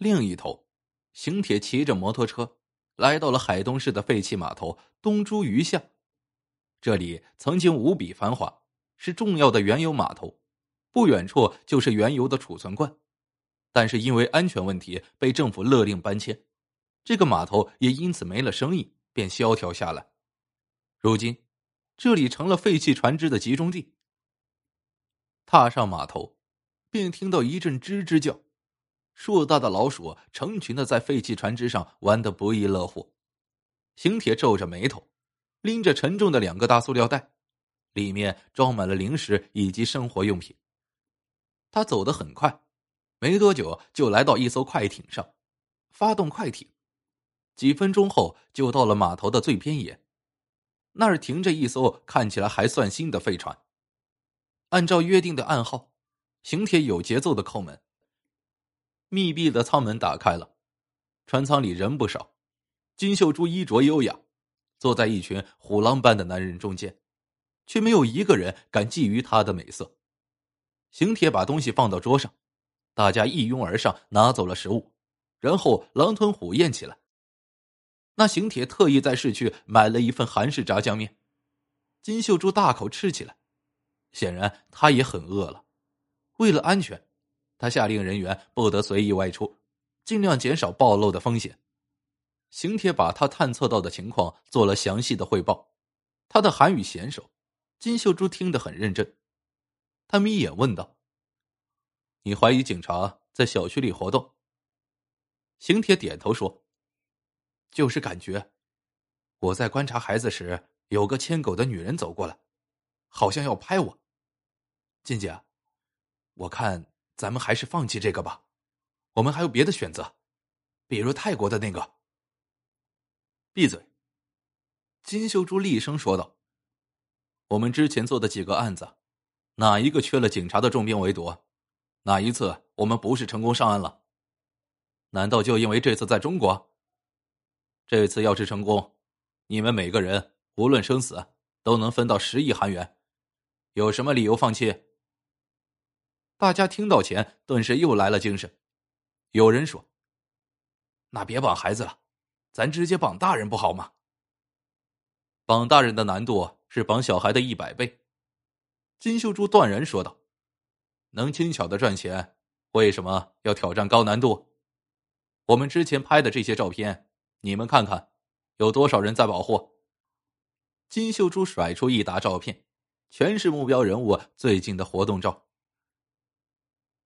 另一头，邢铁骑着摩托车来到了海东市的废弃码头东珠渔巷。这里曾经无比繁华，是重要的原油码头，不远处就是原油的储存罐。但是因为安全问题，被政府勒令搬迁，这个码头也因此没了生意，便萧条下来。如今，这里成了废弃船只的集中地。踏上码头，便听到一阵吱吱叫。硕大的老鼠成群的在废弃船只上玩得不亦乐乎，邢铁皱着眉头，拎着沉重的两个大塑料袋，里面装满了零食以及生活用品。他走得很快，没多久就来到一艘快艇上，发动快艇，几分钟后就到了码头的最边沿，那儿停着一艘看起来还算新的废船。按照约定的暗号，邢铁有节奏的叩门。密闭的舱门打开了，船舱里人不少。金秀珠衣着优雅，坐在一群虎狼般的男人中间，却没有一个人敢觊觎她的美色。邢铁把东西放到桌上，大家一拥而上，拿走了食物，然后狼吞虎咽起来。那邢铁特意在市区买了一份韩式炸酱面，金秀珠大口吃起来，显然他也很饿了。为了安全。他下令人员不得随意外出，尽量减少暴露的风险。邢铁把他探测到的情况做了详细的汇报。他的韩语娴熟，金秀珠听得很认真。他眯眼问道：“你怀疑警察在小区里活动？”邢铁点头说：“就是感觉，我在观察孩子时，有个牵狗的女人走过来，好像要拍我。金姐，我看。”咱们还是放弃这个吧，我们还有别的选择，比如泰国的那个。闭嘴！金秀珠厉声说道：“我们之前做的几个案子，哪一个缺了警察的重兵围堵？哪一次我们不是成功上岸了？难道就因为这次在中国？这次要是成功，你们每个人无论生死都能分到十亿韩元，有什么理由放弃？”大家听到钱，顿时又来了精神。有人说：“那别绑孩子了，咱直接绑大人不好吗？”绑大人的难度是绑小孩的一百倍。金秀珠断然说道：“能轻巧的赚钱，为什么要挑战高难度？我们之前拍的这些照片，你们看看，有多少人在保护？”金秀珠甩出一沓照片，全是目标人物最近的活动照。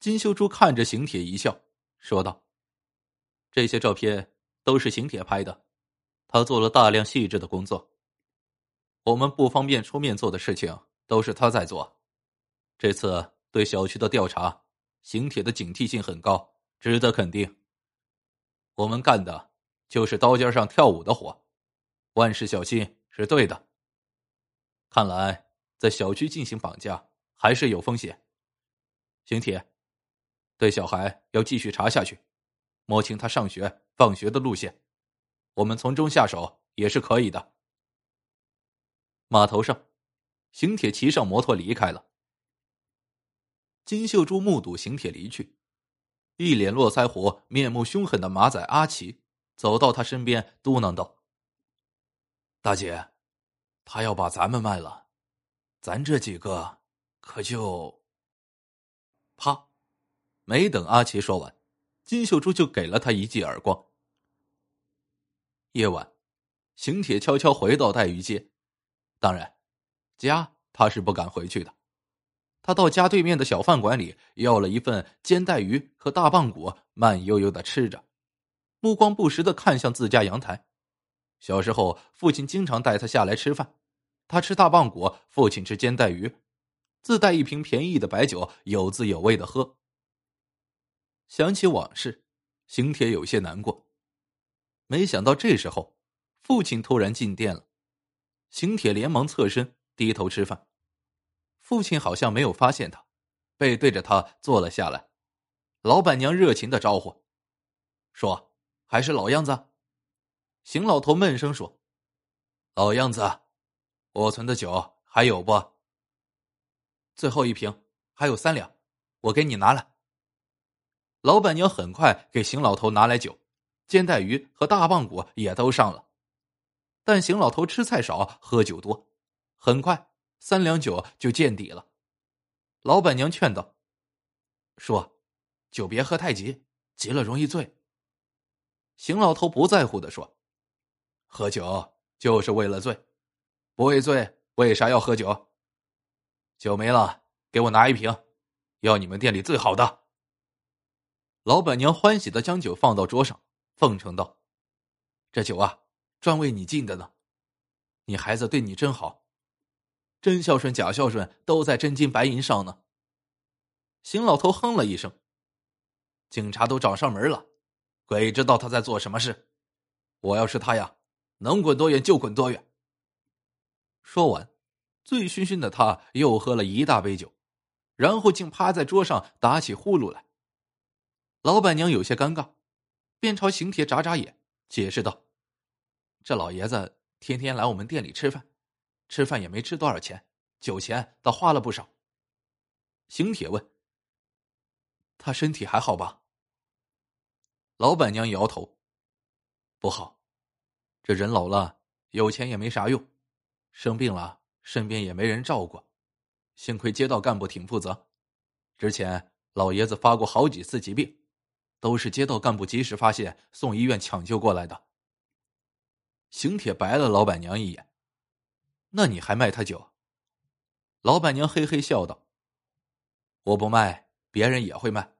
金秀珠看着邢铁一笑，说道：“这些照片都是邢铁拍的，他做了大量细致的工作。我们不方便出面做的事情，都是他在做。这次对小区的调查，邢铁的警惕性很高，值得肯定。我们干的就是刀尖上跳舞的活，万事小心是对的。看来在小区进行绑架还是有风险，邢铁。”对小孩要继续查下去，摸清他上学、放学的路线，我们从中下手也是可以的。码头上，邢铁骑上摩托离开了。金秀珠目睹邢铁离去，一脸络腮胡、面目凶狠的马仔阿奇走到他身边，嘟囔道：“大姐，他要把咱们卖了，咱这几个可就……”啪。没等阿奇说完，金秀珠就给了他一记耳光。夜晚，邢铁悄悄回到带鱼街，当然，家他是不敢回去的。他到家对面的小饭馆里要了一份煎带鱼和大棒骨，慢悠悠的吃着，目光不时的看向自家阳台。小时候，父亲经常带他下来吃饭，他吃大棒骨，父亲吃煎带鱼，自带一瓶便宜的白酒，有滋有味的喝。想起往事，邢铁有些难过。没想到这时候，父亲突然进店了。邢铁连忙侧身低头吃饭，父亲好像没有发现他，背对着他坐了下来。老板娘热情的招呼：“说还是老样子。”邢老头闷声说：“老样子，我存的酒还有不？最后一瓶还有三两，我给你拿来。”老板娘很快给邢老头拿来酒，煎带鱼和大棒骨也都上了。但邢老头吃菜少，喝酒多，很快三两酒就见底了。老板娘劝道：“说，酒别喝太急，急了容易醉。”邢老头不在乎的说：“喝酒就是为了醉，不为醉，为啥要喝酒？酒没了，给我拿一瓶，要你们店里最好的。”老板娘欢喜的将酒放到桌上，奉承道：“这酒啊，专为你敬的呢。你孩子对你真好，真孝顺假孝顺都在真金白银上呢。”邢老头哼了一声：“警察都找上门了，鬼知道他在做什么事。我要是他呀，能滚多远就滚多远。”说完，醉醺醺的他又喝了一大杯酒，然后竟趴在桌上打起呼噜来。老板娘有些尴尬，便朝邢铁眨眨眼，解释道：“这老爷子天天来我们店里吃饭，吃饭也没吃多少钱，酒钱倒花了不少。”邢铁问：“他身体还好吧？”老板娘摇头：“不好，这人老了，有钱也没啥用，生病了身边也没人照顾，幸亏街道干部挺负责，之前老爷子发过好几次疾病。”都是街道干部及时发现，送医院抢救过来的。邢铁白了老板娘一眼：“那你还卖他酒？”老板娘嘿嘿笑道：“我不卖，别人也会卖。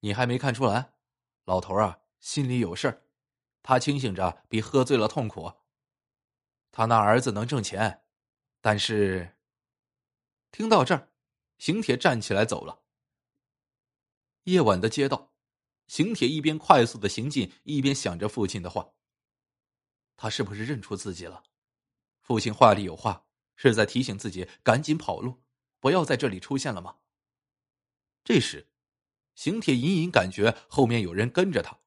你还没看出来？老头啊，心里有事儿。他清醒着比喝醉了痛苦。他那儿子能挣钱，但是……”听到这儿，邢铁站起来走了。夜晚的街道。邢铁一边快速的行进，一边想着父亲的话。他是不是认出自己了？父亲话里有话，是在提醒自己赶紧跑路，不要在这里出现了吗？这时，邢铁隐隐感觉后面有人跟着他，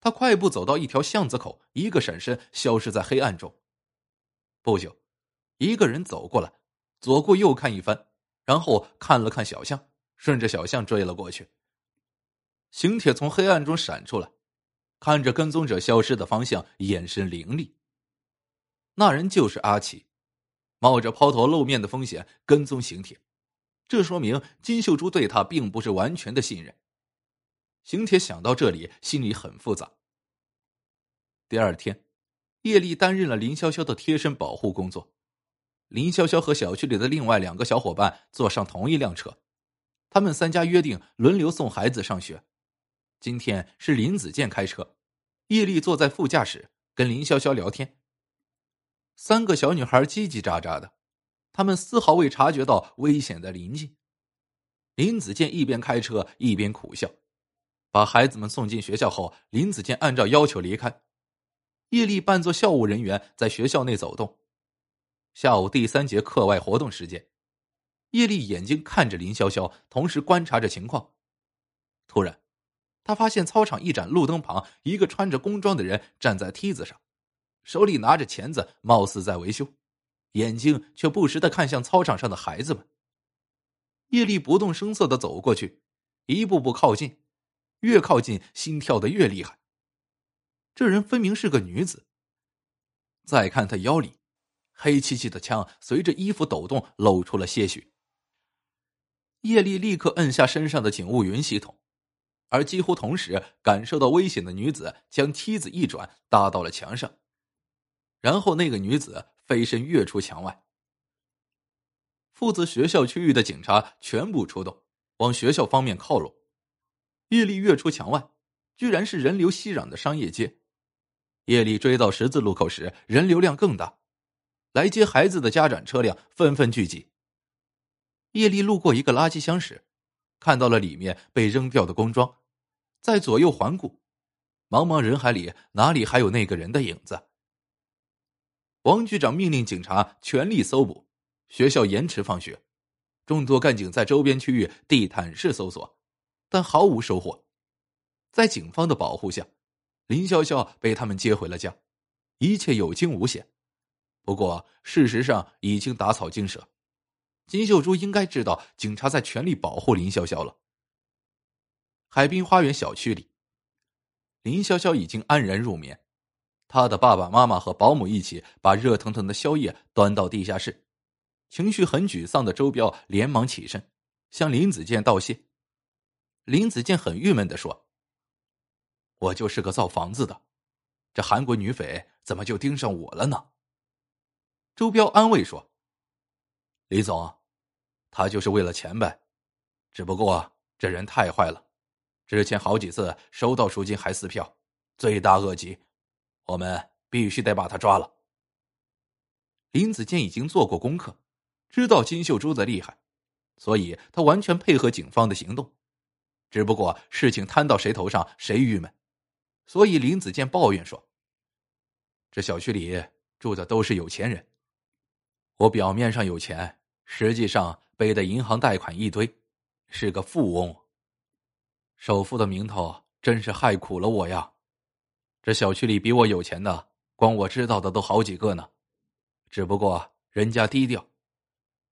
他快步走到一条巷子口，一个闪身消失在黑暗中。不久，一个人走过来，左顾右看一番，然后看了看小巷，顺着小巷追了过去。邢铁从黑暗中闪出来，看着跟踪者消失的方向，眼神凌厉。那人就是阿奇，冒着抛头露面的风险跟踪邢铁，这说明金秀珠对他并不是完全的信任。邢铁想到这里，心里很复杂。第二天，叶丽担任了林潇潇的贴身保护工作。林潇潇和小区里的另外两个小伙伴坐上同一辆车，他们三家约定轮流送孩子上学。今天是林子健开车，叶丽坐在副驾驶跟林潇潇聊天。三个小女孩叽叽喳喳的，他们丝毫未察觉到危险的临近。林子健一边开车一边苦笑。把孩子们送进学校后，林子健按照要求离开。叶丽扮作校务人员在学校内走动。下午第三节课外活动时间，叶丽眼睛看着林潇潇，同时观察着情况。突然。他发现操场一盏路灯旁，一个穿着工装的人站在梯子上，手里拿着钳子，貌似在维修，眼睛却不时的看向操场上的孩子们。叶丽不动声色的走过去，一步步靠近，越靠近心跳的越厉害。这人分明是个女子。再看她腰里，黑漆漆的枪随着衣服抖动露出了些许。叶丽立刻摁下身上的警务云系统。而几乎同时感受到危险的女子将梯子一转，搭到了墙上，然后那个女子飞身跃出墙外。负责学校区域的警察全部出动，往学校方面靠拢。叶丽跃出墙外，居然是人流熙攘的商业街。叶丽追到十字路口时，人流量更大，来接孩子的家长车辆纷纷聚集。叶丽路过一个垃圾箱时，看到了里面被扔掉的工装。在左右环顾，茫茫人海里哪里还有那个人的影子？王局长命令警察全力搜捕，学校延迟放学。众多干警在周边区域地毯式搜索，但毫无收获。在警方的保护下，林潇潇被他们接回了家，一切有惊无险。不过事实上已经打草惊蛇，金秀珠应该知道警察在全力保护林潇潇了。海滨花园小区里，林潇潇已经安然入眠。他的爸爸妈妈和保姆一起把热腾腾的宵夜端到地下室。情绪很沮丧的周彪连忙起身，向林子健道谢。林子健很郁闷的说：“我就是个造房子的，这韩国女匪怎么就盯上我了呢？”周彪安慰说：“李总，他就是为了钱呗，只不过这人太坏了，之前好几次收到赎金还撕票，罪大恶极，我们必须得把他抓了。”林子健已经做过功课。知道金秀珠的厉害，所以他完全配合警方的行动。只不过事情摊到谁头上谁郁闷，所以林子健抱怨说：“这小区里住的都是有钱人，我表面上有钱，实际上背的银行贷款一堆，是个富翁。首富的名头真是害苦了我呀！这小区里比我有钱的，光我知道的都好几个呢。只不过人家低调。”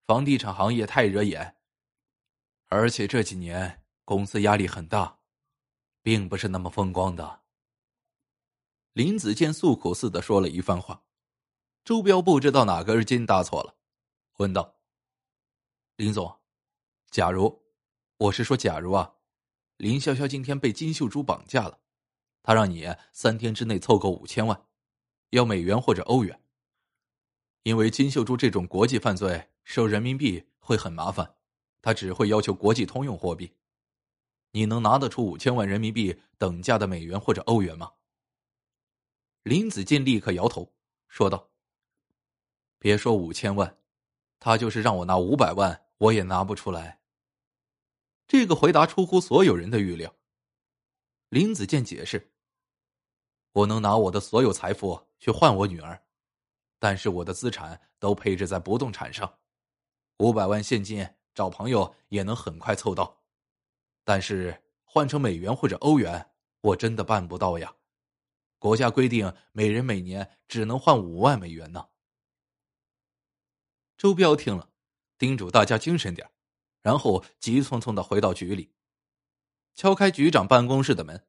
房地产行业太惹眼，而且这几年公司压力很大，并不是那么风光的。林子健诉苦似的说了一番话，周彪不知道哪根筋搭错了，问道：“林总，假如，我是说假如啊，林潇潇今天被金秀珠绑架了，他让你三天之内凑够五千万，要美元或者欧元，因为金秀珠这种国际犯罪。”收人民币会很麻烦，他只会要求国际通用货币。你能拿得出五千万人民币等价的美元或者欧元吗？林子健立刻摇头，说道：“别说五千万，他就是让我拿五百万，我也拿不出来。”这个回答出乎所有人的预料。林子健解释：“我能拿我的所有财富去换我女儿，但是我的资产都配置在不动产上。”五百万现金，找朋友也能很快凑到，但是换成美元或者欧元，我真的办不到呀。国家规定，每人每年只能换五万美元呢。周彪听了，叮嘱大家精神点然后急匆匆的回到局里，敲开局长办公室的门。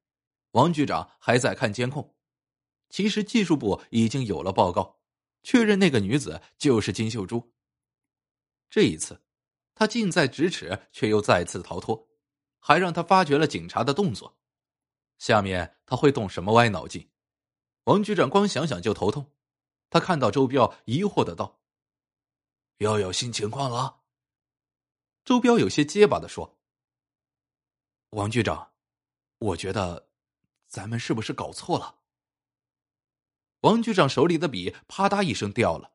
王局长还在看监控，其实技术部已经有了报告，确认那个女子就是金秀珠。这一次，他近在咫尺，却又再次逃脱，还让他发觉了警察的动作。下面他会动什么歪脑筋？王局长光想想就头痛。他看到周彪，疑惑的道：“又有新情况了？”周彪有些结巴的说：“王局长，我觉得，咱们是不是搞错了？”王局长手里的笔啪嗒一声掉了。